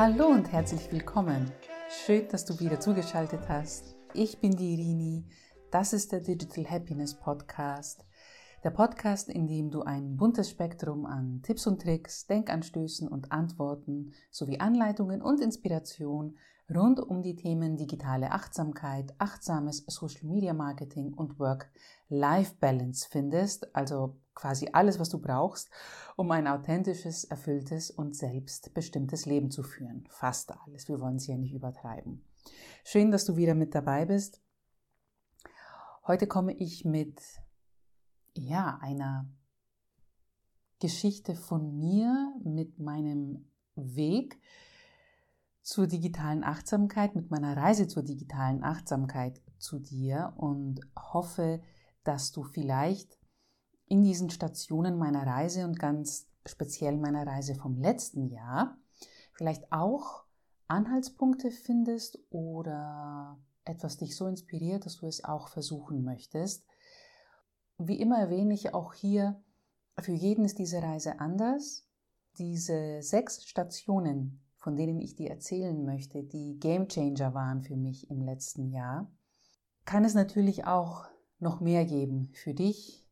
Hallo und herzlich willkommen. Schön, dass du wieder zugeschaltet hast. Ich bin die Irini. Das ist der Digital Happiness Podcast. Der Podcast, in dem du ein buntes Spektrum an Tipps und Tricks, Denkanstößen und Antworten sowie Anleitungen und Inspiration rund um die Themen digitale Achtsamkeit, achtsames Social Media Marketing und Work-Life-Balance findest, also quasi alles, was du brauchst, um ein authentisches, erfülltes und selbstbestimmtes Leben zu führen. Fast alles, wir wollen es ja nicht übertreiben. Schön, dass du wieder mit dabei bist. Heute komme ich mit ja, einer Geschichte von mir, mit meinem Weg, zur digitalen Achtsamkeit, mit meiner Reise zur digitalen Achtsamkeit zu dir und hoffe, dass du vielleicht in diesen Stationen meiner Reise und ganz speziell meiner Reise vom letzten Jahr vielleicht auch Anhaltspunkte findest oder etwas dich so inspiriert, dass du es auch versuchen möchtest. Wie immer erwähne ich auch hier, für jeden ist diese Reise anders. Diese sechs Stationen, von denen ich dir erzählen möchte, die Game Changer waren für mich im letzten Jahr, kann es natürlich auch noch mehr geben für dich.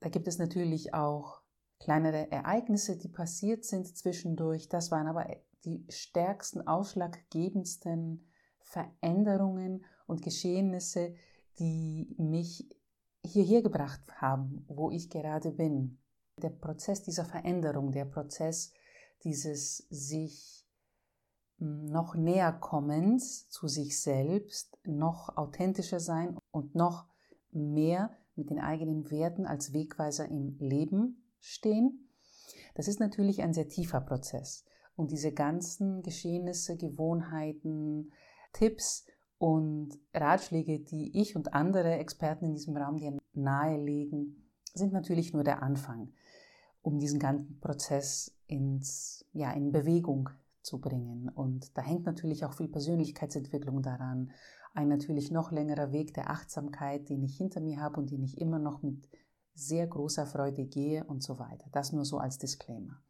Da gibt es natürlich auch kleinere Ereignisse, die passiert sind zwischendurch. Das waren aber die stärksten, ausschlaggebendsten Veränderungen und Geschehnisse, die mich hierher gebracht haben, wo ich gerade bin. Der Prozess dieser Veränderung, der Prozess dieses sich noch näher kommens zu sich selbst, noch authentischer sein und noch mehr mit den eigenen Werten als Wegweiser im Leben stehen. Das ist natürlich ein sehr tiefer Prozess. Und diese ganzen Geschehnisse, Gewohnheiten, Tipps und Ratschläge, die ich und andere Experten in diesem Raum dir nahelegen, sind natürlich nur der Anfang um diesen ganzen Prozess ins, ja, in Bewegung zu bringen. Und da hängt natürlich auch viel Persönlichkeitsentwicklung daran. Ein natürlich noch längerer Weg der Achtsamkeit, den ich hinter mir habe und den ich immer noch mit sehr großer Freude gehe und so weiter. Das nur so als Disclaimer.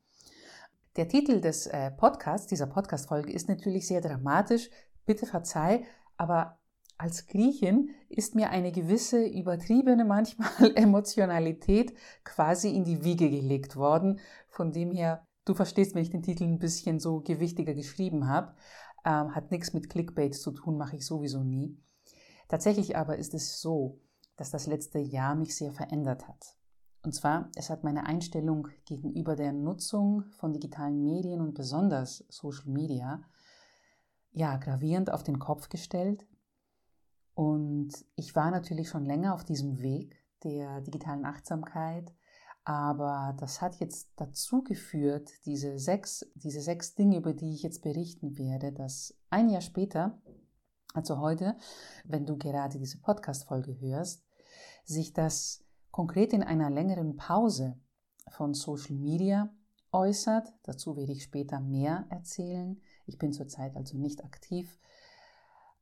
Der Titel des äh, Podcasts, dieser Podcast-Folge, ist natürlich sehr dramatisch. Bitte verzeih, aber als Griechin ist mir eine gewisse übertriebene manchmal Emotionalität quasi in die Wiege gelegt worden. Von dem her, du verstehst, wenn ich den Titel ein bisschen so gewichtiger geschrieben habe, ähm, hat nichts mit Clickbait zu tun, mache ich sowieso nie. Tatsächlich aber ist es so, dass das letzte Jahr mich sehr verändert hat. Und zwar, es hat meine Einstellung gegenüber der Nutzung von digitalen Medien und besonders Social Media ja gravierend auf den Kopf gestellt und ich war natürlich schon länger auf diesem Weg der digitalen Achtsamkeit, aber das hat jetzt dazu geführt, diese sechs, diese sechs Dinge, über die ich jetzt berichten werde, dass ein Jahr später, also heute, wenn du gerade diese Podcast-Folge hörst, sich das konkret in einer längeren Pause von Social Media äußert. Dazu werde ich später mehr erzählen. Ich bin zurzeit also nicht aktiv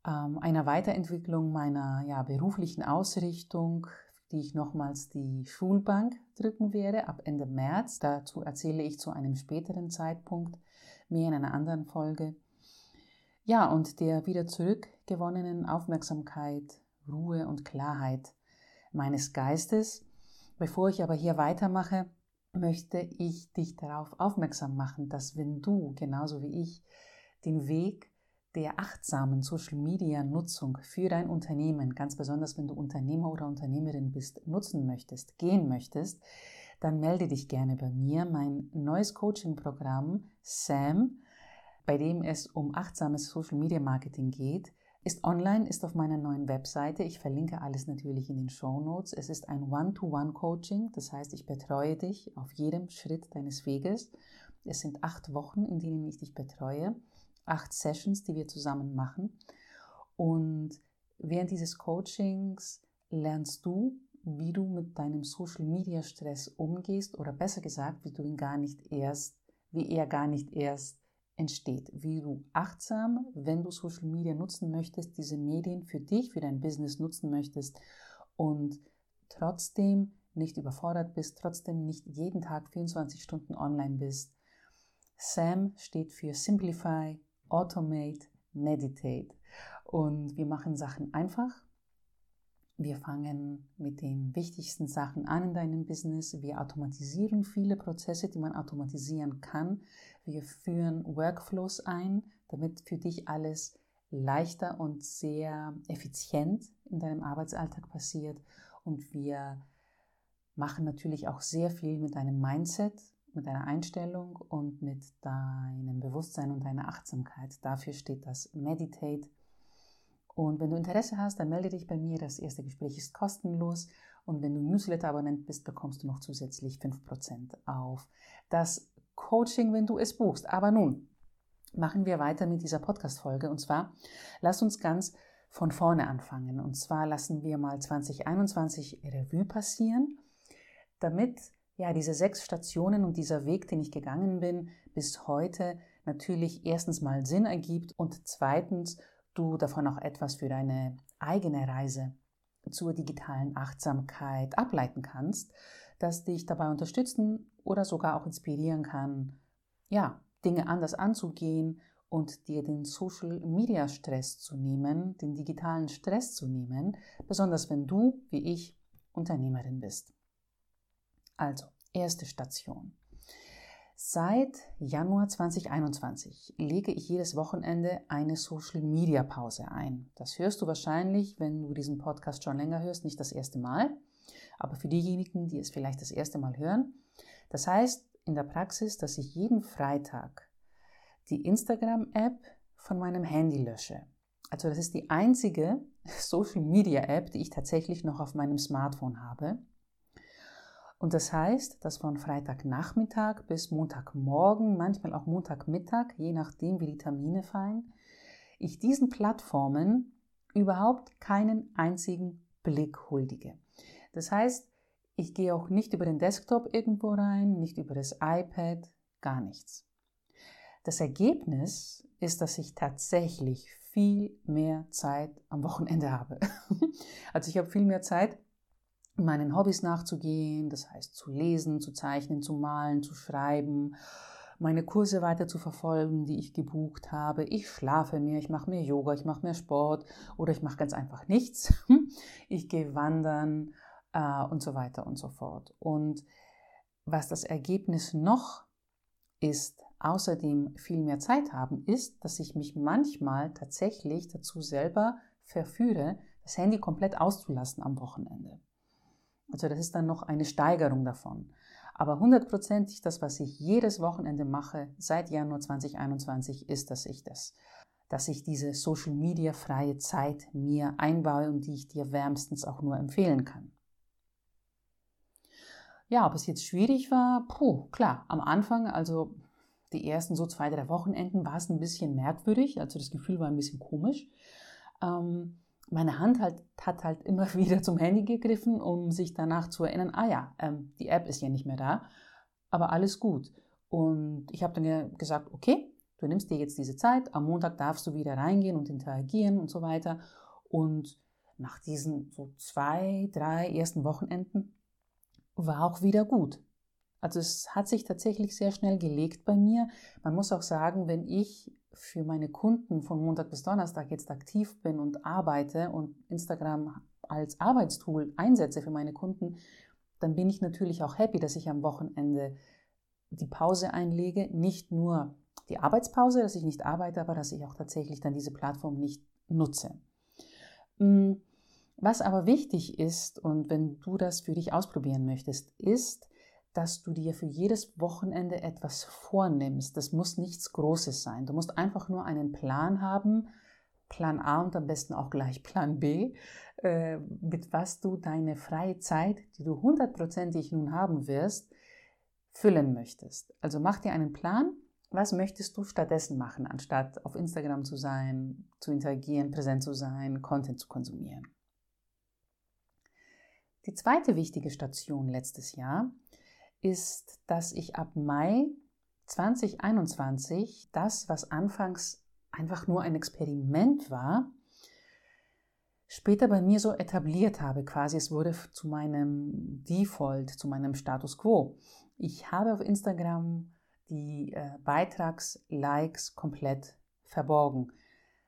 ähm, einer Weiterentwicklung meiner ja, beruflichen Ausrichtung, die ich nochmals die Schulbank drücken werde ab Ende März. Dazu erzähle ich zu einem späteren Zeitpunkt mehr in einer anderen Folge. Ja, und der wieder zurückgewonnenen Aufmerksamkeit, Ruhe und Klarheit meines Geistes. Bevor ich aber hier weitermache, möchte ich dich darauf aufmerksam machen, dass wenn du, genauso wie ich, den Weg der achtsamen Social-Media-Nutzung für dein Unternehmen, ganz besonders wenn du Unternehmer oder Unternehmerin bist, nutzen möchtest, gehen möchtest, dann melde dich gerne bei mir. Mein neues Coaching-Programm SAM, bei dem es um achtsames Social-Media-Marketing geht, ist online, ist auf meiner neuen Webseite. Ich verlinke alles natürlich in den Show Notes. Es ist ein One-to-One-Coaching, das heißt, ich betreue dich auf jedem Schritt deines Weges. Es sind acht Wochen, in denen ich dich betreue acht Sessions, die wir zusammen machen. Und während dieses Coachings lernst du, wie du mit deinem Social Media Stress umgehst oder besser gesagt, wie du ihn gar nicht erst, wie er gar nicht erst entsteht, wie du achtsam, wenn du Social Media nutzen möchtest, diese Medien für dich, für dein Business nutzen möchtest und trotzdem nicht überfordert bist, trotzdem nicht jeden Tag 24 Stunden online bist, SAM steht für Simplify, Automate, Meditate. Und wir machen Sachen einfach. Wir fangen mit den wichtigsten Sachen an in deinem Business. Wir automatisieren viele Prozesse, die man automatisieren kann. Wir führen Workflows ein, damit für dich alles leichter und sehr effizient in deinem Arbeitsalltag passiert. Und wir machen natürlich auch sehr viel mit deinem Mindset, mit deiner Einstellung und mit deinem Bewusstsein und deiner Achtsamkeit. Dafür steht das Meditate. Und wenn du Interesse hast, dann melde dich bei mir. Das erste Gespräch ist kostenlos. Und wenn du Newsletter-Abonnent bist, bekommst du noch zusätzlich 5% auf das Coaching, wenn du es buchst. Aber nun machen wir weiter mit dieser Podcast-Folge. Und zwar, lass uns ganz von vorne anfangen. Und zwar lassen wir mal 2021 Revue passieren, damit ja diese sechs Stationen und dieser Weg, den ich gegangen bin, bis heute natürlich erstens mal Sinn ergibt und zweitens du davon auch etwas für deine eigene Reise zur digitalen Achtsamkeit ableiten kannst, das dich dabei unterstützen oder sogar auch inspirieren kann, ja, Dinge anders anzugehen und dir den Social Media Stress zu nehmen, den digitalen Stress zu nehmen, besonders wenn du, wie ich, Unternehmerin bist. Also, erste Station. Seit Januar 2021 lege ich jedes Wochenende eine Social Media Pause ein. Das hörst du wahrscheinlich, wenn du diesen Podcast schon länger hörst, nicht das erste Mal. Aber für diejenigen, die es vielleicht das erste Mal hören, das heißt in der Praxis, dass ich jeden Freitag die Instagram-App von meinem Handy lösche. Also das ist die einzige Social Media App, die ich tatsächlich noch auf meinem Smartphone habe. Und das heißt, dass von Freitagnachmittag bis Montagmorgen, manchmal auch Montagmittag, je nachdem wie die Termine fallen, ich diesen Plattformen überhaupt keinen einzigen Blick huldige. Das heißt, ich gehe auch nicht über den Desktop irgendwo rein, nicht über das iPad, gar nichts. Das Ergebnis ist, dass ich tatsächlich viel mehr Zeit am Wochenende habe. Also ich habe viel mehr Zeit, meinen Hobbys nachzugehen, das heißt zu lesen, zu zeichnen, zu malen, zu schreiben, meine Kurse weiter zu verfolgen, die ich gebucht habe. Ich schlafe mehr, ich mache mehr Yoga, ich mache mehr Sport oder ich mache ganz einfach nichts. Ich gehe wandern äh, und so weiter und so fort. Und was das Ergebnis noch ist, außerdem viel mehr Zeit haben, ist, dass ich mich manchmal tatsächlich dazu selber verführe, das Handy komplett auszulassen am Wochenende. Also das ist dann noch eine Steigerung davon. Aber hundertprozentig das, was ich jedes Wochenende mache seit Januar 2021, ist, dass ich das, dass ich diese Social Media freie Zeit mir einbaue und die ich dir wärmstens auch nur empfehlen kann. Ja, ob es jetzt schwierig war, puh, klar, am Anfang, also die ersten so zwei, drei Wochenenden war es ein bisschen merkwürdig, also das Gefühl war ein bisschen komisch. Ähm, meine Hand halt, hat halt immer wieder zum Handy gegriffen, um sich danach zu erinnern, ah ja, ähm, die App ist ja nicht mehr da, aber alles gut. Und ich habe dann gesagt, okay, du nimmst dir jetzt diese Zeit, am Montag darfst du wieder reingehen und interagieren und so weiter. Und nach diesen so zwei, drei ersten Wochenenden war auch wieder gut. Also es hat sich tatsächlich sehr schnell gelegt bei mir. Man muss auch sagen, wenn ich für meine Kunden von Montag bis Donnerstag jetzt aktiv bin und arbeite und Instagram als Arbeitstool einsetze für meine Kunden, dann bin ich natürlich auch happy, dass ich am Wochenende die Pause einlege. Nicht nur die Arbeitspause, dass ich nicht arbeite, aber dass ich auch tatsächlich dann diese Plattform nicht nutze. Mm, was aber wichtig ist, und wenn du das für dich ausprobieren möchtest, ist, dass du dir für jedes Wochenende etwas vornimmst. Das muss nichts Großes sein. Du musst einfach nur einen Plan haben, Plan A und am besten auch gleich Plan B, äh, mit was du deine freie Zeit, die du hundertprozentig nun haben wirst, füllen möchtest. Also mach dir einen Plan, was möchtest du stattdessen machen, anstatt auf Instagram zu sein, zu interagieren, präsent zu sein, Content zu konsumieren. Die zweite wichtige Station letztes Jahr ist, dass ich ab Mai 2021 das, was anfangs einfach nur ein Experiment war, später bei mir so etabliert habe, quasi es wurde zu meinem Default, zu meinem Status quo. Ich habe auf Instagram die äh, Beitragslikes komplett verborgen.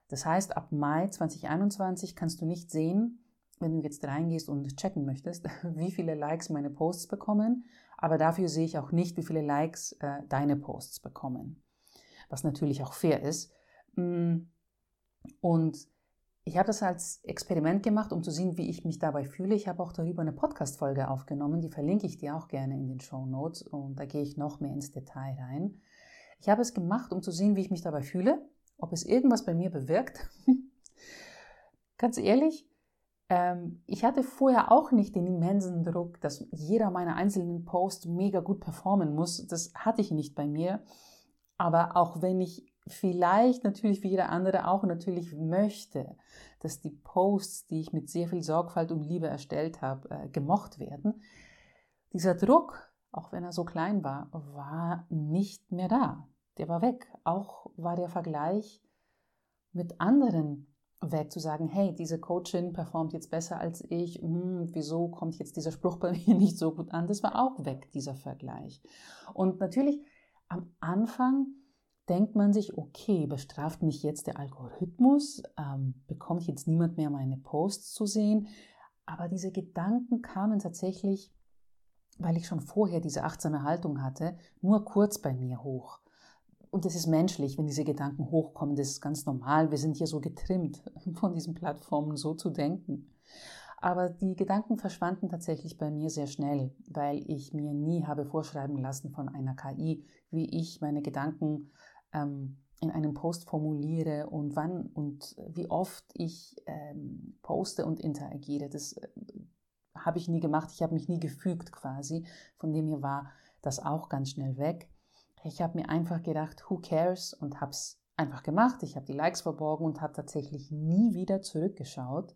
Das heißt, ab Mai 2021 kannst du nicht sehen, wenn du jetzt reingehst und checken möchtest, wie viele Likes meine Posts bekommen, aber dafür sehe ich auch nicht, wie viele Likes äh, deine Posts bekommen. Was natürlich auch fair ist. Mm, und ich habe das als Experiment gemacht, um zu sehen, wie ich mich dabei fühle. Ich habe auch darüber eine Podcast-Folge aufgenommen, die verlinke ich dir auch gerne in den Show Notes und da gehe ich noch mehr ins Detail rein. Ich habe es gemacht, um zu sehen, wie ich mich dabei fühle, ob es irgendwas bei mir bewirkt. Ganz ehrlich, ähm, ich hatte vorher auch nicht den immensen Druck, dass jeder meiner einzelnen Posts mega gut performen muss. Das hatte ich nicht bei mir. Aber auch wenn ich vielleicht natürlich wie jeder andere auch natürlich möchte, dass die Posts, die ich mit sehr viel Sorgfalt und Liebe erstellt habe, äh, gemocht werden, dieser Druck, auch wenn er so klein war, war nicht mehr da. Der war weg. Auch war der Vergleich mit anderen weg zu sagen, hey, diese Coachin performt jetzt besser als ich, hm, wieso kommt jetzt dieser Spruch bei mir nicht so gut an? Das war auch weg, dieser Vergleich. Und natürlich am Anfang denkt man sich, okay, bestraft mich jetzt der Algorithmus, ähm, bekommt jetzt niemand mehr meine Posts zu sehen. Aber diese Gedanken kamen tatsächlich, weil ich schon vorher diese achtsame Haltung hatte, nur kurz bei mir hoch. Und das ist menschlich, wenn diese Gedanken hochkommen, das ist ganz normal. Wir sind hier so getrimmt, von diesen Plattformen so zu denken. Aber die Gedanken verschwanden tatsächlich bei mir sehr schnell, weil ich mir nie habe vorschreiben lassen von einer KI, wie ich meine Gedanken ähm, in einem Post formuliere und wann und wie oft ich ähm, poste und interagiere. Das äh, habe ich nie gemacht. Ich habe mich nie gefügt quasi. Von dem her war das auch ganz schnell weg. Ich habe mir einfach gedacht, who cares und habe es einfach gemacht. Ich habe die Likes verborgen und habe tatsächlich nie wieder zurückgeschaut.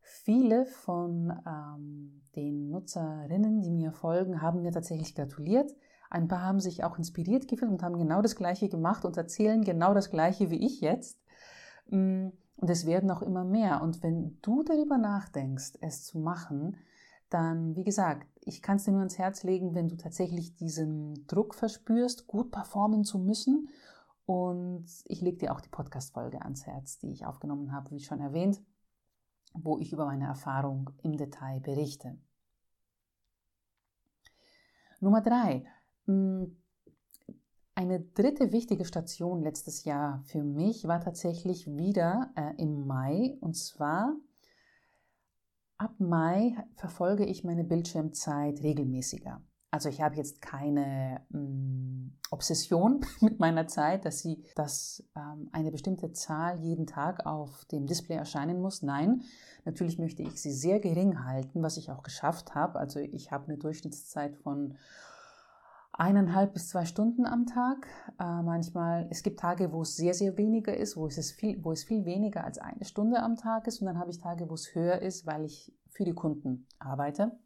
Viele von ähm, den Nutzerinnen, die mir folgen, haben mir tatsächlich gratuliert. Ein paar haben sich auch inspiriert gefühlt und haben genau das Gleiche gemacht und erzählen genau das Gleiche wie ich jetzt. Mm, und es werden auch immer mehr. Und wenn du darüber nachdenkst, es zu machen, dann, wie gesagt, ich kann es dir nur ans Herz legen, wenn du tatsächlich diesen Druck verspürst, gut performen zu müssen. Und ich lege dir auch die Podcast-Folge ans Herz, die ich aufgenommen habe, wie schon erwähnt, wo ich über meine Erfahrung im Detail berichte. Nummer drei, hm, eine dritte wichtige Station letztes Jahr für mich war tatsächlich wieder äh, im Mai. Und zwar ab Mai verfolge ich meine Bildschirmzeit regelmäßiger. Also ich habe jetzt keine mh, hm, Obsession mit meiner Zeit, dass sie, dass ähm, eine bestimmte Zahl jeden Tag auf dem Display erscheinen muss. Nein, natürlich möchte ich sie sehr gering halten, was ich auch geschafft habe. Also ich habe eine Durchschnittszeit von eineinhalb bis zwei Stunden am Tag. Äh, manchmal, es gibt Tage, wo es sehr, sehr weniger ist, wo es, viel, wo es viel weniger als eine Stunde am Tag ist. Und dann habe ich Tage, wo es höher ist, weil ich für die Kunden arbeite.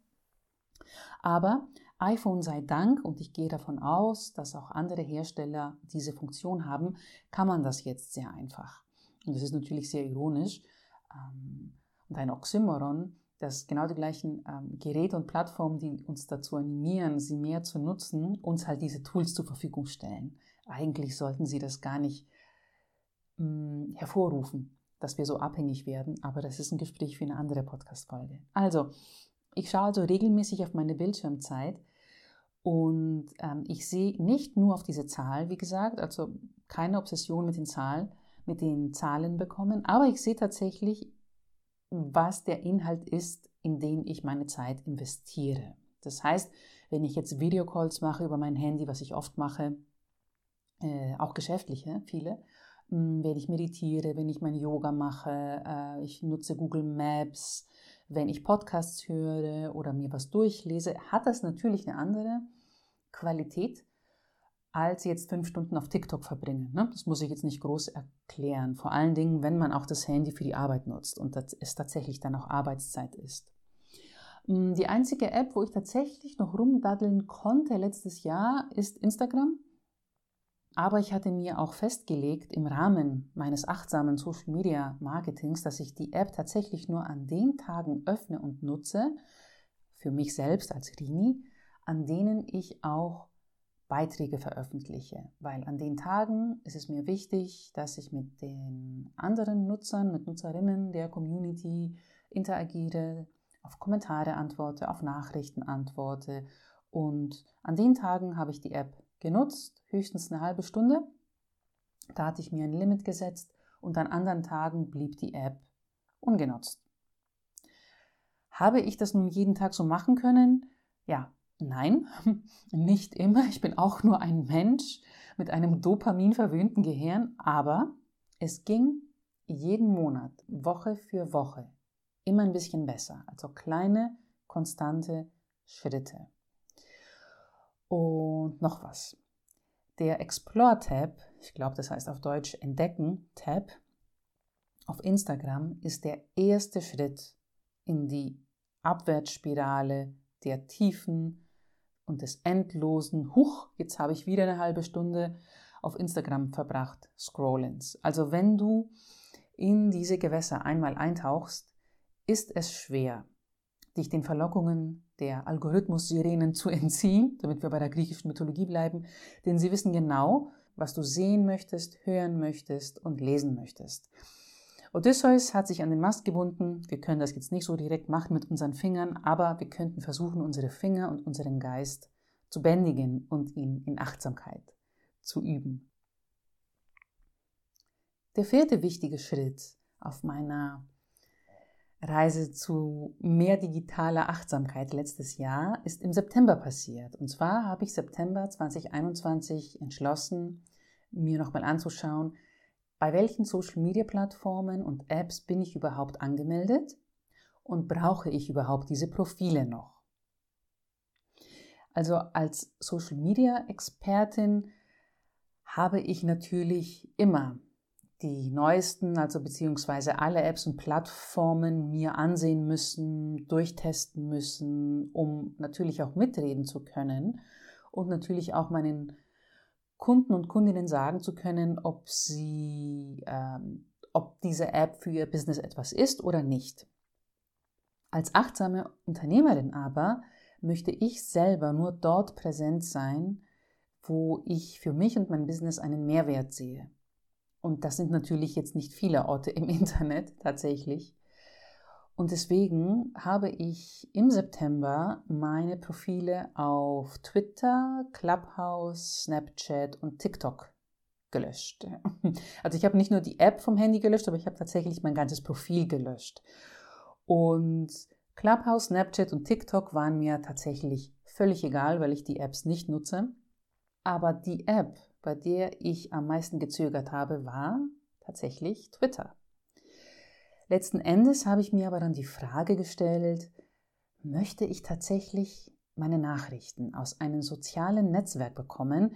Aber iPhone sei Dank, und ich gehe davon aus, dass auch andere Hersteller diese Funktion haben, kann man das jetzt sehr einfach. Und das ist natürlich sehr ironisch ähm, und ein Oxymoron, dass genau die gleichen ähm, Geräte und Plattformen, die uns dazu animieren, sie mehr zu nutzen, uns halt diese Tools zur Verfügung stellen. Eigentlich sollten sie das gar nicht mh, mm, hervorrufen, dass wir so abhängig werden, aber das ist ein Gespräch für eine andere Podcast-Folge. Also, ich schaue also regelmäßig auf meine Bildschirmzeit und ähm, ich sehe nicht nur auf diese Zahl, wie gesagt, also keine Obsession mit den Zahlen, mit den Zahlen bekommen, aber ich sehe tatsächlich was der Inhalt ist, in den ich meine Zeit investiere. Das heißt, wenn ich jetzt Videocalls mache über mein Handy, was ich oft mache, äh, auch geschäftliche, viele, hm, wenn ich meditiere, wenn ich mein Yoga mache, äh, ich nutze Google Maps, wenn ich Podcasts höre oder mir was durchlese, hat das natürlich eine andere Qualität, als jetzt fünf Stunden auf TikTok verbringen. Ne? Das muss ich jetzt nicht groß erklären. Vor allen Dingen, wenn man auch das Handy für die Arbeit nutzt und es tatsächlich dann auch Arbeitszeit ist. Mm, die einzige App, wo ich tatsächlich noch rumdaddeln konnte letztes Jahr, ist Instagram. Aber ich hatte mir auch festgelegt im Rahmen meines achtsamen Social Media Marketings, dass ich die App tatsächlich nur an den Tagen öffne und nutze, für mich selbst als Rini, an denen ich auch Beiträge veröffentliche, weil an den Tagen ist es mir wichtig, dass ich mit den anderen Nutzern, mit Nutzerinnen der Community interagiere, auf Kommentare antworte, auf Nachrichten antworte. Und an den Tagen habe ich die App genutzt, höchstens eine halbe Stunde. Da hatte ich mir ein Limit gesetzt und an anderen Tagen blieb die App ungenutzt. Habe ich das nun jeden Tag so machen können? Ja, nein, nicht immer. Ich bin auch nur ein Mensch mit einem dopaminverwöhnten Gehirn, aber es ging jeden Monat, Woche für Woche, immer ein bisschen besser. Also kleine, konstante Schritte. Und noch was. Der Explore-Tab, ich glaube, das heißt auf Deutsch Entdecken-Tab, auf Instagram ist der erste Schritt in die Abwärtsspirale der Tiefen und des endlosen, huch, jetzt habe ich wieder eine halbe Stunde auf Instagram verbracht, Scrollens. Also wenn du in diese Gewässer einmal eintauchst, ist es schwer, dich den Verlockungen der Algorithmus-Sirenen zu entziehen, damit wir bei der griechischen Mythologie bleiben, denn sie wissen genau, was du sehen möchtest, hören möchtest und lesen möchtest. Odysseus hat sich an den Mast gebunden. Wir können das jetzt nicht so direkt machen mit unseren Fingern, aber wir könnten versuchen, unsere Finger und unseren Geist zu bändigen und ihn in Achtsamkeit zu üben. Der vierte wichtige Schritt auf meiner Reise zu mehr digitaler Achtsamkeit letztes Jahr ist im September passiert. Und zwar habe ich September 2021 entschlossen, mir nochmal anzuschauen, bei welchen Social-Media-Plattformen und Apps bin ich überhaupt angemeldet und brauche ich überhaupt diese Profile noch? Also als Social-Media-Expertin habe ich natürlich immer die neuesten, also beziehungsweise alle Apps und Plattformen mir ansehen müssen, durchtesten müssen, um natürlich auch mitreden zu können und natürlich auch meinen Kunden und Kundinnen sagen zu können, ob sie, ähm, ob diese App für ihr Business etwas ist oder nicht. Als achtsame Unternehmerin aber möchte ich selber nur dort präsent sein, wo ich für mich und mein Business einen Mehrwert sehe. Und das sind natürlich jetzt nicht viele Orte im Internet tatsächlich. Und deswegen habe ich im September meine Profile auf Twitter, Clubhouse, Snapchat und TikTok gelöscht. Also ich habe nicht nur die App vom Handy gelöscht, aber ich habe tatsächlich mein ganzes Profil gelöscht. Und Clubhouse, Snapchat und TikTok waren mir tatsächlich völlig egal, weil ich die Apps nicht nutze. Aber die App, bei der ich am meisten gezögert habe, war tatsächlich Twitter. Letzten Endes habe ich mir aber dann die Frage gestellt, möchte ich tatsächlich meine Nachrichten aus einem sozialen Netzwerk bekommen,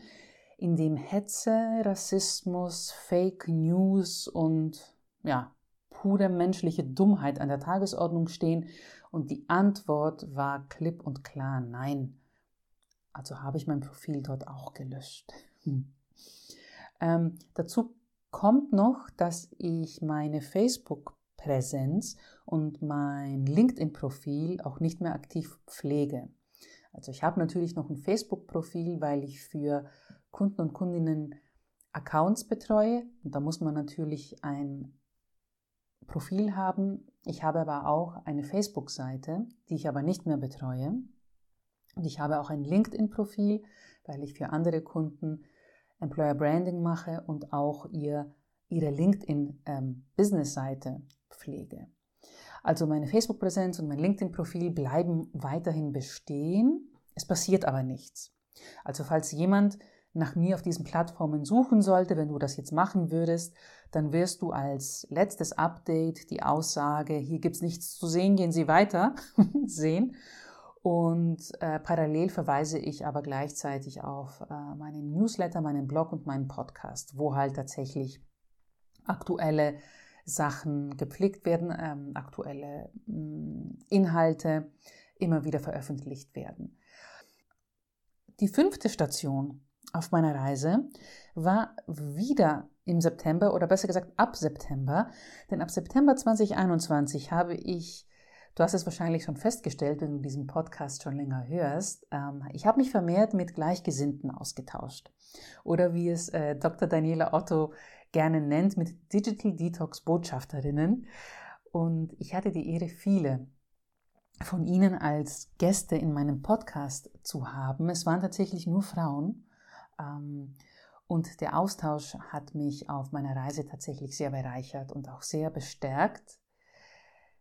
in dem Hetze, Rassismus, Fake News und ja, pure menschliche Dummheit an der Tagesordnung stehen? Und die Antwort war klipp und klar nein. Also habe ich mein Profil dort auch gelöscht. Hm. Ähm, dazu kommt noch, dass ich meine Facebook Präsenz und mein LinkedIn-Profil auch nicht mehr aktiv pflege. Also ich habe natürlich noch ein Facebook-Profil, weil ich für Kunden und Kundinnen Accounts betreue. Und da muss man natürlich ein Profil haben. Ich habe aber auch eine Facebook-Seite, die ich aber nicht mehr betreue. Und ich habe auch ein LinkedIn-Profil, weil ich für andere Kunden Employer Branding mache und auch ihr, ihre LinkedIn-Business-Seite ähm, pflege. Also meine Facebook-Präsenz und mein LinkedIn-Profil bleiben weiterhin bestehen. Es passiert aber nichts. Also falls jemand nach mir auf diesen Plattformen suchen sollte, wenn du das jetzt machen würdest, dann wirst du als letztes Update die Aussage, hier gibt es nichts zu sehen, gehen Sie weiter, sehen. Und äh, parallel verweise ich aber gleichzeitig auf äh, meinen Newsletter, meinen Blog und meinen Podcast, wo halt tatsächlich aktuelle Sachen gepflegt werden, ähm, aktuelle mh, mm, Inhalte immer wieder veröffentlicht werden. Die fünfte Station auf meiner Reise war wieder im September oder besser gesagt ab September, denn ab September 2021 habe ich Du hast es wahrscheinlich schon festgestellt, wenn du diesen Podcast schon länger hörst. Ähm, ich habe mich vermehrt mit Gleichgesinnten ausgetauscht. Oder wie es äh, Dr. Daniela Otto gerne nennt, mit Digital Detox Botschafterinnen. Und ich hatte die Ehre, viele von Ihnen als Gäste in meinem Podcast zu haben. Es waren tatsächlich nur Frauen. Ähm, und der Austausch hat mich auf meiner Reise tatsächlich sehr bereichert und auch sehr bestärkt,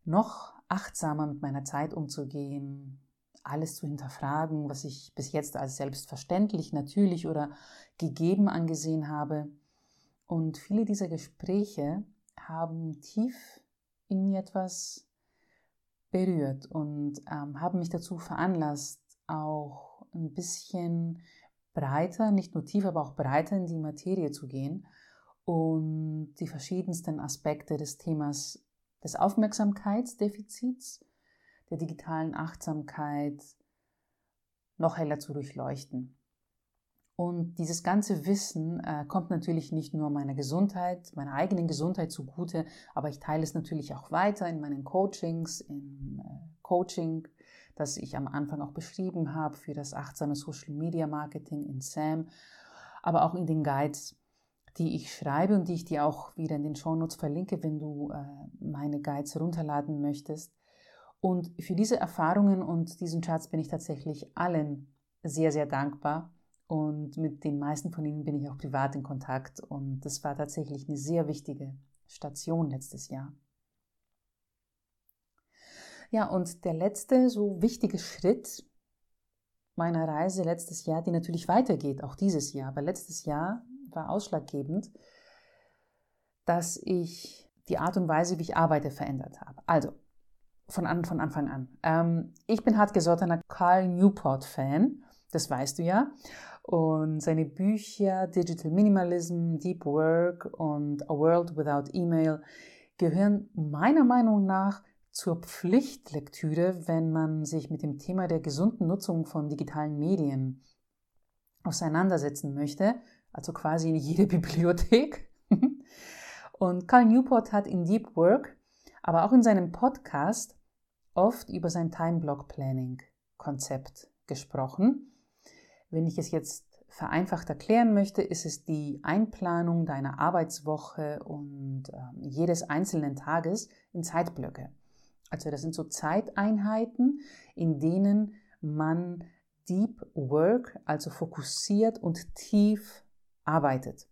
noch achtsamer mit meiner Zeit umzugehen, alles zu hinterfragen, was ich bis jetzt als selbstverständlich, natürlich oder gegeben angesehen habe. Und viele dieser Gespräche haben tief in mir etwas berührt und ähm, haben mich dazu veranlasst, auch ein bisschen breiter, nicht nur tiefer, aber auch breiter in die Materie zu gehen und die verschiedensten Aspekte des Themas des Aufmerksamkeitsdefizits, der digitalen Achtsamkeit noch heller zu durchleuchten. Und dieses ganze Wissen äh, kommt natürlich nicht nur meiner Gesundheit, meiner eigenen Gesundheit zugute, aber ich teile es natürlich auch weiter in meinen Coachings, im äh, Coaching, das ich am Anfang auch beschrieben habe für das achtsame Social Media Marketing in SAM, aber auch in den Guides, die ich schreibe und die ich dir auch wieder in den Shownotes verlinke, wenn du äh, meine Guides runterladen möchtest. Und für diese Erfahrungen und diesen Schatz bin ich tatsächlich allen sehr, sehr dankbar. Und mit den meisten von ihnen bin ich auch privat in Kontakt. Und das war tatsächlich eine sehr wichtige Station letztes Jahr. Ja, und der letzte so wichtige Schritt meiner Reise letztes Jahr, die natürlich weitergeht, auch dieses Jahr, aber letztes Jahr war ausschlaggebend, dass ich die Art und Weise, wie ich arbeite, verändert habe. Also, von, an, von Anfang an. Ähm, ich bin hartgesottener Carl Newport-Fan, das weißt du ja. Und seine Bücher Digital Minimalism, Deep Work und A World Without Email gehören meiner Meinung nach zur Pflichtlektüre, wenn man sich mit dem Thema der gesunden Nutzung von digitalen Medien auseinandersetzen möchte, also quasi in jede Bibliothek. Und Carl Newport hat in Deep Work, aber auch in seinem Podcast oft über sein Time Block Planning Konzept gesprochen. Wenn ich es jetzt vereinfacht erklären möchte, ist es die Einplanung deiner Arbeitswoche und äh, jedes einzelnen Tages in Zeitblöcke. Also das sind so Zeiteinheiten, in denen man Deep Work, also fokussiert und tief arbeitet.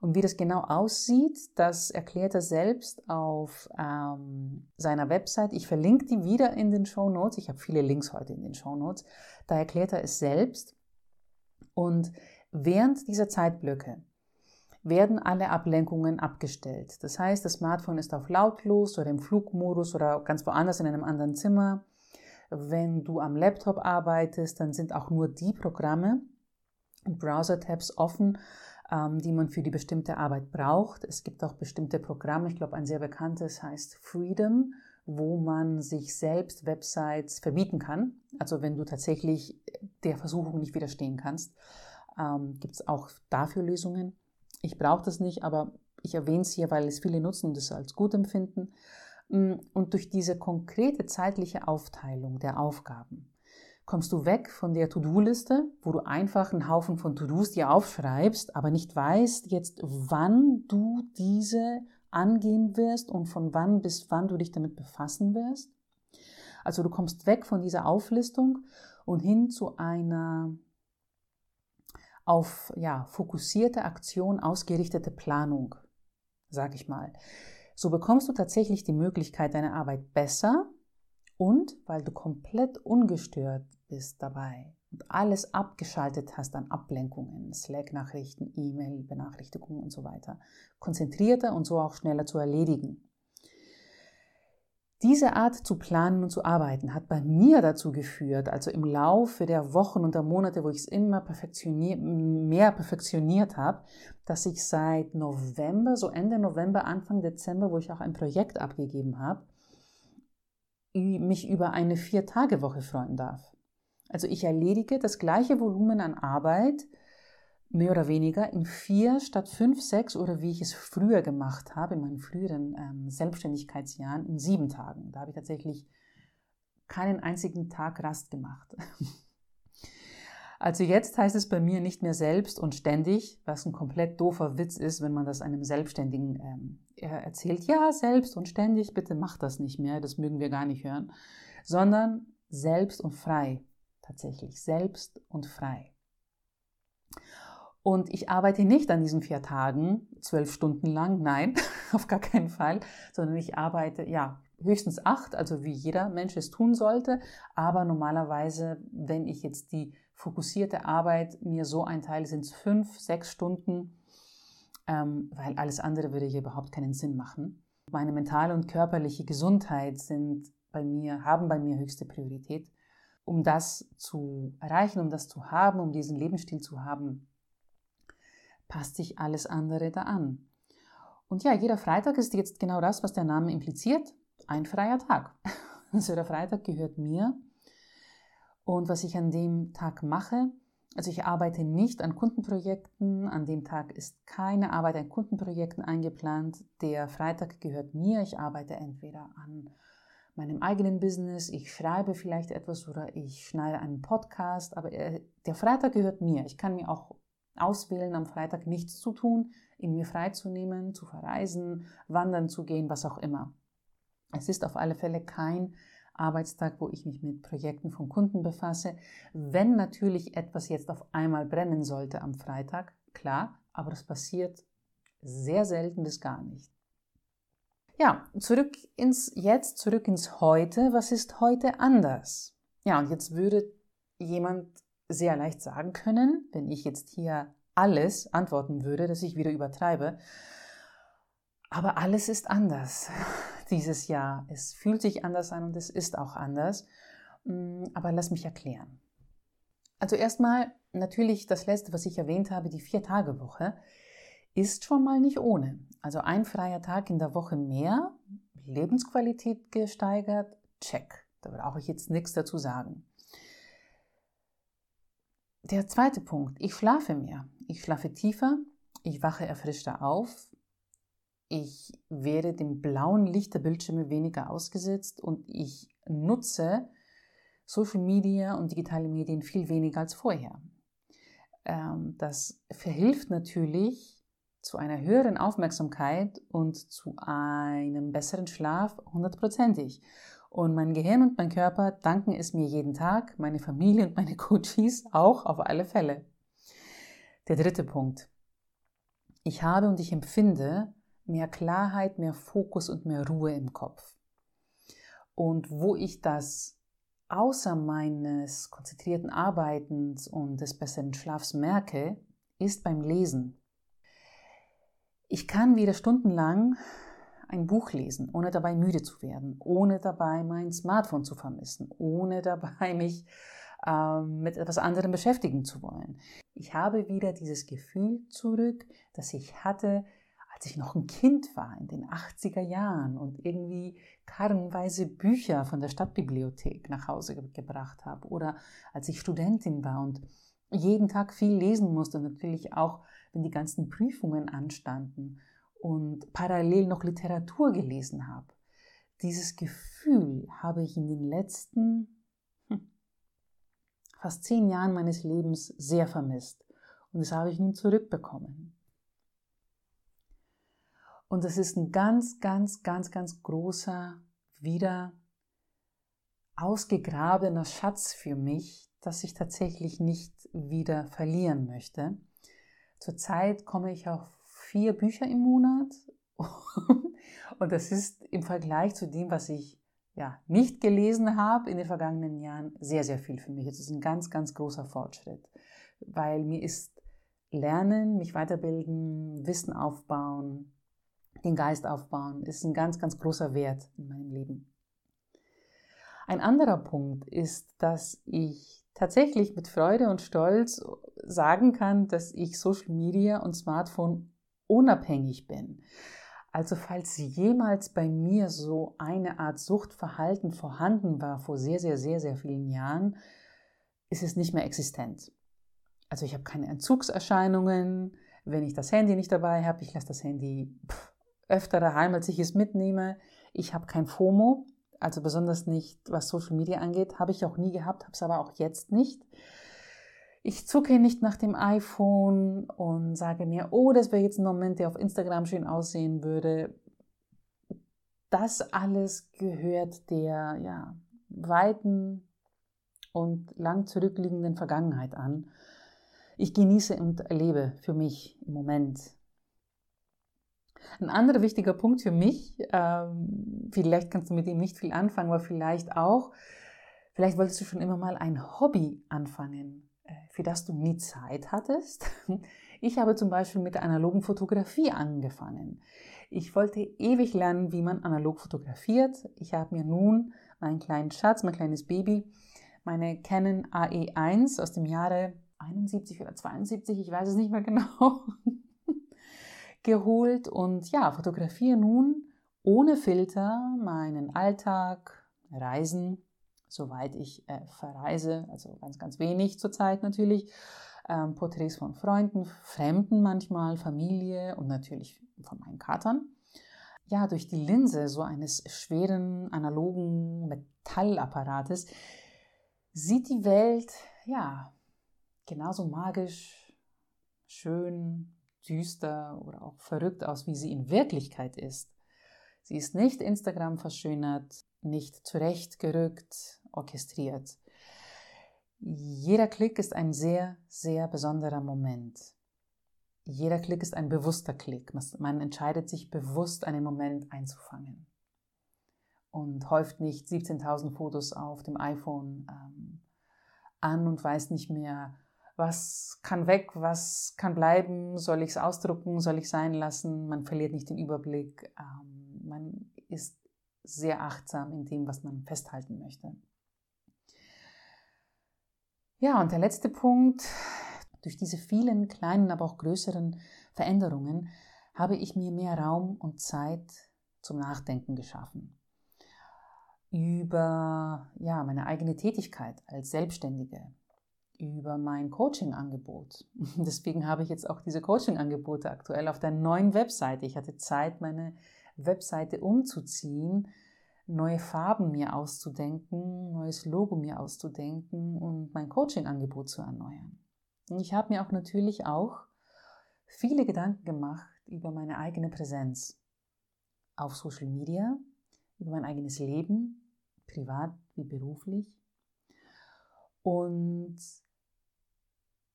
Und wie das genau aussieht, das erklärt er selbst auf ähm, seiner Website. Ich verlinke die wieder in den Show Notes. Ich habe viele Links heute in den Show Notes. Da erklärt er es selbst. Und während dieser Zeitblöcke werden alle Ablenkungen abgestellt. Das heißt, das Smartphone ist auf lautlos oder im Flugmodus oder ganz woanders in einem anderen Zimmer. Wenn du am Laptop arbeitest, dann sind auch nur die Programme und Browser-Tabs offen, ähm, die man für die bestimmte Arbeit braucht. Es gibt auch bestimmte Programme, ich glaube ein sehr bekanntes heißt Freedom, wo man sich selbst Websites verbieten kann. Also wenn du tatsächlich der Versuchung nicht widerstehen kannst, ähm, gibt es auch dafür Lösungen. Ich brauche das nicht, aber ich erwähne es hier, weil es viele nutzen und es als gut empfinden. Mm, und durch diese konkrete zeitliche Aufteilung der Aufgaben kommst du weg von der To-Do-Liste, wo du einfach einen Haufen von To-Dos dir aufschreibst, aber nicht weißt jetzt, wann du diese angehen wirst und von wann bis wann du dich damit befassen wirst. Also du kommst weg von dieser Auflistung und hin zu einer auf ja, fokussierte Aktion ausgerichtete Planung, sag ich mal. So bekommst du tatsächlich die Möglichkeit, deine Arbeit besser und weil du komplett ungestört bist dabei und alles abgeschaltet hast an Ablenkungen, Slack-Nachrichten, E-Mail-Benachrichtigungen und so weiter, konzentrierter und so auch schneller zu erledigen. Diese Art zu planen und zu arbeiten hat bei mir dazu geführt, also im Laufe der Wochen und der Monate, wo ich es immer perfektionier mehr perfektioniert habe, dass ich seit November, so Ende November, Anfang Dezember, wo ich auch ein Projekt abgegeben habe, mich über eine Vier-Tage-Woche freuen darf. Also ich erledige das gleiche Volumen an Arbeit, mehr oder weniger in vier statt fünf, sechs oder wie ich es früher gemacht habe, in meinen früheren ähm, Selbstständigkeitsjahren, in sieben Tagen. Da habe ich tatsächlich keinen einzigen Tag Rast gemacht. Also jetzt heißt es bei mir nicht mehr selbst und ständig, was ein komplett doofer Witz ist, wenn man das einem Selbstständigen ähm, erzählt. Ja, selbst und ständig, bitte mach das nicht mehr, das mögen wir gar nicht hören. Sondern selbst und frei, tatsächlich, selbst und frei. Und ich arbeite nicht an diesen vier Tagen zwölf Stunden lang, nein, auf gar keinen Fall, sondern ich arbeite, ja, höchstens acht, also wie jeder Mensch es tun sollte. Aber normalerweise, wenn ich jetzt die fokussierte Arbeit mir so einteile, sind es fünf, sechs Stunden, ähm, weil alles andere würde hier überhaupt keinen Sinn machen. Meine mentale und körperliche Gesundheit sind bei mir, haben bei mir höchste Priorität. Um das zu erreichen, um das zu haben, um diesen Lebensstil zu haben, passt sich alles andere da an. Und ja, jeder Freitag ist jetzt genau das, was der Name impliziert, ein freier Tag. Also der Freitag gehört mir. Und was ich an dem Tag mache, also ich arbeite nicht an Kundenprojekten, an dem Tag ist keine Arbeit an Kundenprojekten eingeplant. Der Freitag gehört mir. Ich arbeite entweder an meinem eigenen Business, ich schreibe vielleicht etwas oder ich schneide einen Podcast, aber der Freitag gehört mir. Ich kann mir auch auswählen, am Freitag nichts zu tun, ihn mir freizunehmen, zu verreisen, wandern zu gehen, was auch immer. Es ist auf alle Fälle kein Arbeitstag, wo ich mich mit Projekten von Kunden befasse. Wenn natürlich etwas jetzt auf einmal brennen sollte am Freitag, klar, aber das passiert sehr selten bis gar nicht. Ja, zurück ins Jetzt, zurück ins Heute. Was ist heute anders? Ja, und jetzt würde jemand sehr leicht sagen können, wenn ich jetzt hier alles antworten würde, dass ich wieder übertreibe. Aber alles ist anders dieses Jahr. Es fühlt sich anders an und es ist auch anders. Mm, aber lass mich erklären. Also erstmal natürlich das letzte, was ich erwähnt habe, die Vier-Tage-Woche, ist schon mal nicht ohne. Also ein freier Tag in der Woche mehr, Lebensqualität gesteigert, check. Da brauche ich jetzt nichts dazu sagen. Der zweite Punkt, ich schlafe mehr. Ich schlafe tiefer, ich wache erfrischter auf, ich werde dem blauen Licht der Bildschirme weniger ausgesetzt und ich nutze Social Media und digitale Medien viel weniger als vorher. Ähm, das verhilft natürlich zu einer höheren Aufmerksamkeit und zu einem besseren Schlaf hundertprozentig. Und mein Gehirn und mein Körper danken es mir jeden Tag, meine Familie und meine Coaches auch auf alle Fälle. Der dritte Punkt. Ich habe und ich empfinde mehr Klarheit, mehr Fokus und mehr Ruhe im Kopf. Und wo ich das außer meines konzentrierten Arbeitens und des besseren Schlafs merke, ist beim Lesen. Ich kann wieder stundenlang ein Buch lesen, ohne dabei müde zu werden, ohne dabei mein Smartphone zu vermissen, ohne dabei mich ähm, mit etwas anderem beschäftigen zu wollen. Ich habe wieder dieses Gefühl zurück, das ich hatte, als ich noch ein Kind war in den 80er Jahren und irgendwie karrenweise Bücher von der Stadtbibliothek nach Hause gebracht habe oder als ich Studentin war und jeden Tag viel lesen musste, natürlich auch, wenn die ganzen Prüfungen anstanden und parallel noch Literatur gelesen habe. Dieses Gefühl habe ich in den letzten hm, fast zehn Jahren meines Lebens sehr vermisst. Und das habe ich nun zurückbekommen. Und das ist ein ganz, ganz, ganz, ganz großer, wieder ausgegrabener Schatz für mich, dass ich tatsächlich nicht wieder verlieren möchte. Zurzeit komme ich auf vier Bücher im Monat. Und das ist im Vergleich zu dem, was ich ja, nicht gelesen habe in den vergangenen Jahren, sehr, sehr viel für mich. Es ist ein ganz, ganz großer Fortschritt, weil mir ist Lernen, mich weiterbilden, Wissen aufbauen, den Geist aufbauen, ist ein ganz, ganz großer Wert in meinem Leben. Ein anderer Punkt ist, dass ich tatsächlich mit Freude und Stolz sagen kann, dass ich Social Media und Smartphone unabhängig bin. Also falls jemals bei mir so eine Art Suchtverhalten vorhanden war vor sehr, sehr, sehr, sehr vielen Jahren, ist es nicht mehr existent. Also ich habe keine Entzugserscheinungen. Wenn ich das Handy nicht dabei habe, ich lasse das Handy öfter daheim, als ich es mitnehme. Ich habe kein FOMO, Also besonders nicht, was Social Media angeht, habe ich auch nie gehabt, habe es aber auch jetzt nicht. Ich zucke nicht nach dem iPhone und sage mir, oh, das wäre jetzt ein Moment, der auf Instagram schön aussehen würde. Das alles gehört der ja, weiten und lang zurückliegenden Vergangenheit an. Ich genieße und erlebe für mich im Moment. Ein anderer wichtiger Punkt für mich, ähm, vielleicht kannst du mit ihm nicht viel anfangen, aber vielleicht auch, vielleicht wolltest du schon immer mal ein Hobby anfangen für das du nie Zeit hattest. Ich habe zum Beispiel mit der analogen Fotografie angefangen. Ich wollte ewig lernen, wie man analog fotografiert. Ich habe mir nun meinen kleinen Schatz, mein kleines Baby, meine Canon AE1 aus dem Jahre 71 oder 72, ich weiß es nicht mehr genau, geholt und ja, fotografiere nun ohne Filter meinen Alltag, Reisen, soweit ich äh, verreise, also ganz, ganz wenig zurzeit natürlich. Ähm, Porträts von Freunden, Fremden manchmal, Familie und natürlich von meinen Katern. Ja, durch die Linse so eines schweren analogen Metallapparates sieht die Welt ja genauso magisch, schön, düster oder auch verrückt aus, wie sie in Wirklichkeit ist. Sie ist nicht Instagram verschönert, nicht zurechtgerückt, orchestriert. Jeder Klick ist ein sehr, sehr besonderer Moment. Jeder Klick ist ein bewusster Klick. Man entscheidet sich bewusst, einen Moment einzufangen. Und häuft nicht 17.000 Fotos auf dem iPhone ähm, an und weiß nicht mehr, was kann weg, was kann bleiben, soll ich es ausdrucken, soll ich sein lassen. Man verliert nicht den Überblick. Ähm, man ist sehr achtsam in dem, was man festhalten möchte. Ja, und der letzte Punkt, durch diese vielen kleinen, aber auch größeren Veränderungen habe ich mir mehr Raum und Zeit zum Nachdenken geschaffen. Über ja, meine eigene Tätigkeit als Selbstständige, über mein Coaching-Angebot. Deswegen habe ich jetzt auch diese Coaching-Angebote aktuell auf der neuen Webseite. Ich hatte Zeit, meine Webseite umzuziehen, neue Farben mir auszudenken, neues Logo mir auszudenken und mein Coaching-Angebot zu erneuern. Und ich habe mir auch natürlich auch viele Gedanken gemacht über meine eigene Präsenz auf Social Media, über mein eigenes Leben, privat wie beruflich. Und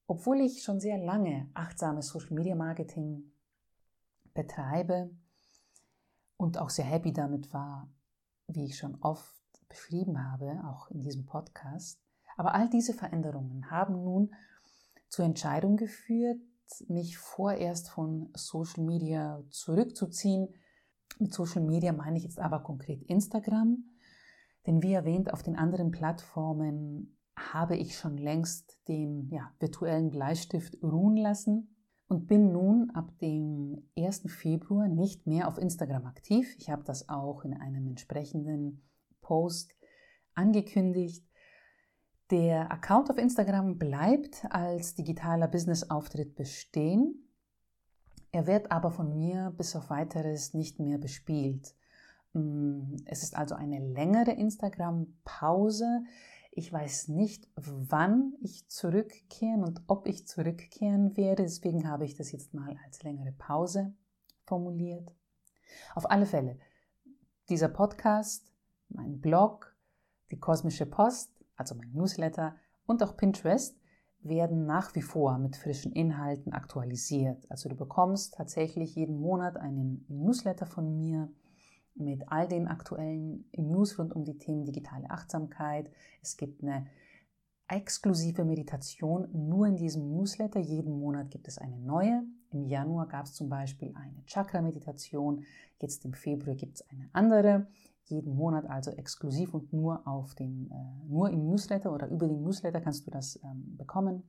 obwohl ich schon sehr lange achtsames Social Media Marketing betreibe, und auch sehr happy damit war, wie ich schon oft beschrieben habe, auch in diesem Podcast. Aber all diese Veränderungen haben nun zur Entscheidung geführt, mich vorerst von Social Media zurückzuziehen. Mit Social Media meine ich jetzt aber konkret Instagram, denn wie erwähnt, auf den anderen Plattformen habe ich schon längst den ja, virtuellen Bleistift ruhen lassen und bin nun ab dem 1. Februar nicht mehr auf Instagram aktiv. Ich habe das auch in einem entsprechenden Post angekündigt. Der Account auf Instagram bleibt als digitaler Business-Auftritt bestehen. Er wird aber von mir bis auf weiteres nicht mehr bespielt. Mm, es ist also eine längere Instagram-Pause. Ich weiß nicht, wann ich zurückkehren und ob ich zurückkehren werde. Deswegen habe ich das jetzt mal als längere Pause formuliert. Auf alle Fälle, dieser Podcast, mein Blog, die kosmische Post, also mein Newsletter und auch Pinterest werden nach wie vor mit frischen Inhalten aktualisiert. Also du bekommst tatsächlich jeden Monat einen Newsletter von mir mit all den aktuellen News rund um die Themen digitale Achtsamkeit. Es gibt eine exklusive Meditation nur in diesem Newsletter. Jeden Monat gibt es eine neue. Im Januar gab es zum Beispiel eine Chakra-Meditation. Jetzt im Februar gibt es eine andere. Jeden Monat also exklusiv und nur auf dem, äh, nur im Newsletter oder über den Newsletter kannst du das ähm, bekommen.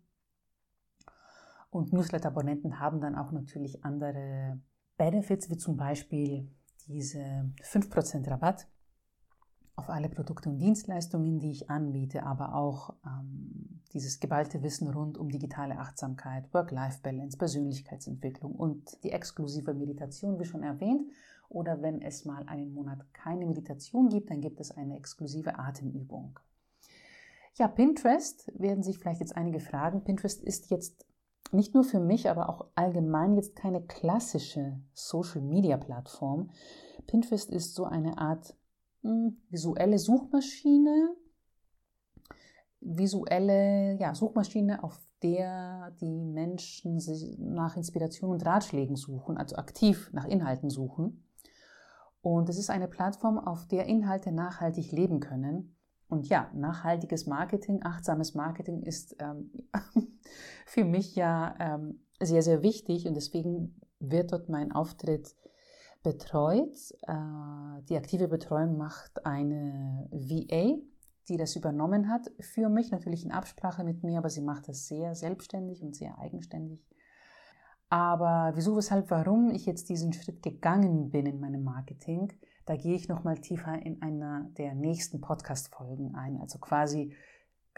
Und Newsletter-Abonnenten haben dann auch natürlich andere Benefits, wie zum Beispiel diese 5% Rabatt auf alle Produkte und Dienstleistungen, die ich anbiete, aber auch ähm, dieses geballte Wissen rund um digitale Achtsamkeit, Work-Life-Balance, Persönlichkeitsentwicklung und die exklusive Meditation, wie schon erwähnt. Oder wenn es mal einen Monat keine Meditation gibt, dann gibt es eine exklusive Atemübung. Ja, Pinterest werden sich vielleicht jetzt einige fragen. Pinterest ist jetzt nicht nur für mich, aber auch allgemein jetzt keine klassische Social-Media-Plattform. Pinterest ist so eine Art mh, hm, visuelle Suchmaschine, visuelle ja, Suchmaschine, auf der die Menschen sich nach Inspiration und Ratschlägen suchen, also aktiv nach Inhalten suchen. Und es ist eine Plattform, auf der Inhalte nachhaltig leben können. Und ja, nachhaltiges Marketing, achtsames Marketing ist ähm, für mich ja ähm, sehr, sehr wichtig und deswegen wird dort mein Auftritt betreut. Äh, die aktive Betreuung macht eine VA, die das übernommen hat, für mich natürlich in Absprache mit mir, aber sie macht das sehr selbstständig und sehr eigenständig. Aber wieso, weshalb, warum ich jetzt diesen Schritt gegangen bin in meinem Marketing, da gehe ich nochmal tiefer in einer der nächsten Podcast-Folgen ein. Also quasi,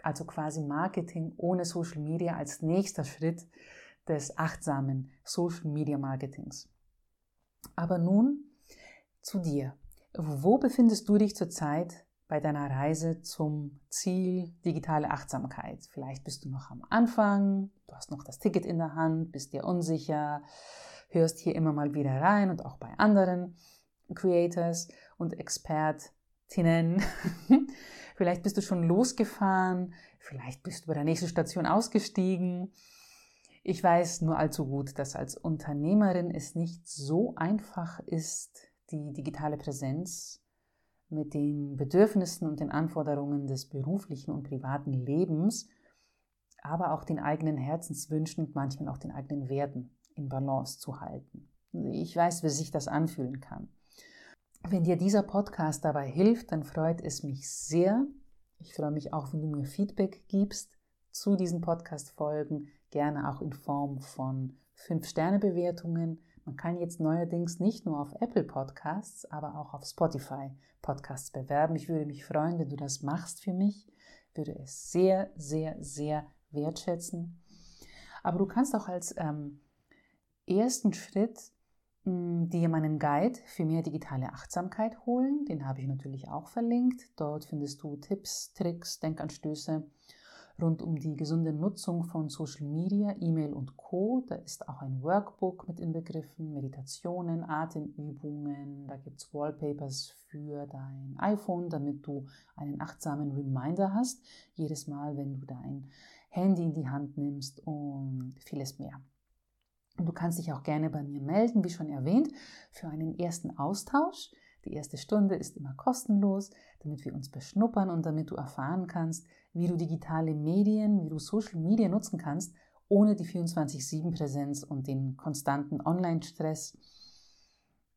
also quasi Marketing ohne Social Media als nächster Schritt des achtsamen Social Media Marketings. Aber nun zu dir. Wo befindest du dich zurzeit bei deiner Reise zum Ziel digitale Achtsamkeit? Vielleicht bist du noch am Anfang, du hast noch das Ticket in der Hand, bist dir unsicher, hörst hier immer mal wieder rein und auch bei anderen Creators und Expertinnen. vielleicht bist du schon losgefahren, vielleicht bist du bei der nächsten Station ausgestiegen. Ich weiß nur allzu gut, dass als Unternehmerin es nicht so einfach ist, die digitale Präsenz mit den Bedürfnissen und den Anforderungen des beruflichen und privaten Lebens, aber auch den eigenen Herzenswünschen und manchmal auch den eigenen Werten in Balance zu halten. Ich weiß, wie sich das anfühlen kann. Wenn dir dieser Podcast dabei hilft, dann freut es mich sehr. Ich freue mich auch, wenn du mir Feedback gibst zu diesen Podcast-Folgen, gerne auch in Form von 5-Sterne-Bewertungen man kann jetzt neuerdings nicht nur auf Apple Podcasts, aber auch auf Spotify Podcasts bewerben. Ich würde mich freuen, wenn du das machst für mich. Ich würde es sehr, sehr, sehr wertschätzen. Aber du kannst auch als ähm, ersten Schritt dir meinen Guide für mehr digitale Achtsamkeit holen. Den habe ich natürlich auch verlinkt. Dort findest du Tipps, Tricks, Denkanstöße rund um die gesunde Nutzung von Social Media, E-Mail und Co. Da ist auch ein Workbook mit inbegriffen, Meditationen, Atemübungen, da gibt es Wallpapers für dein iPhone, damit du einen achtsamen Reminder hast, jedes Mal, wenn du dein Handy in die Hand nimmst und vieles mehr. Und du kannst dich auch gerne bei mir melden, wie schon erwähnt, für einen ersten Austausch. Die erste Stunde ist immer kostenlos, damit wir uns beschnuppern und damit du erfahren kannst, wie du digitale Medien, wie du Social Media nutzen kannst, ohne die 24-7-Präsenz und den konstanten Online-Stress.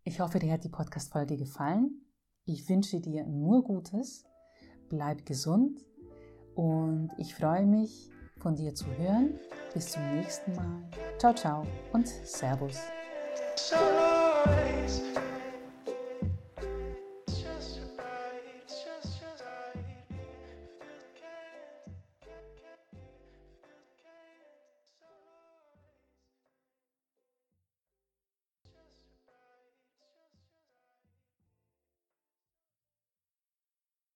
Ich hoffe, dir hat die Podcast-Folge gefallen. Ich wünsche dir nur Gutes. Bleib gesund und ich freue mich, von dir zu hören. Bis zum nächsten Mal. Ciao, ciao und Servus.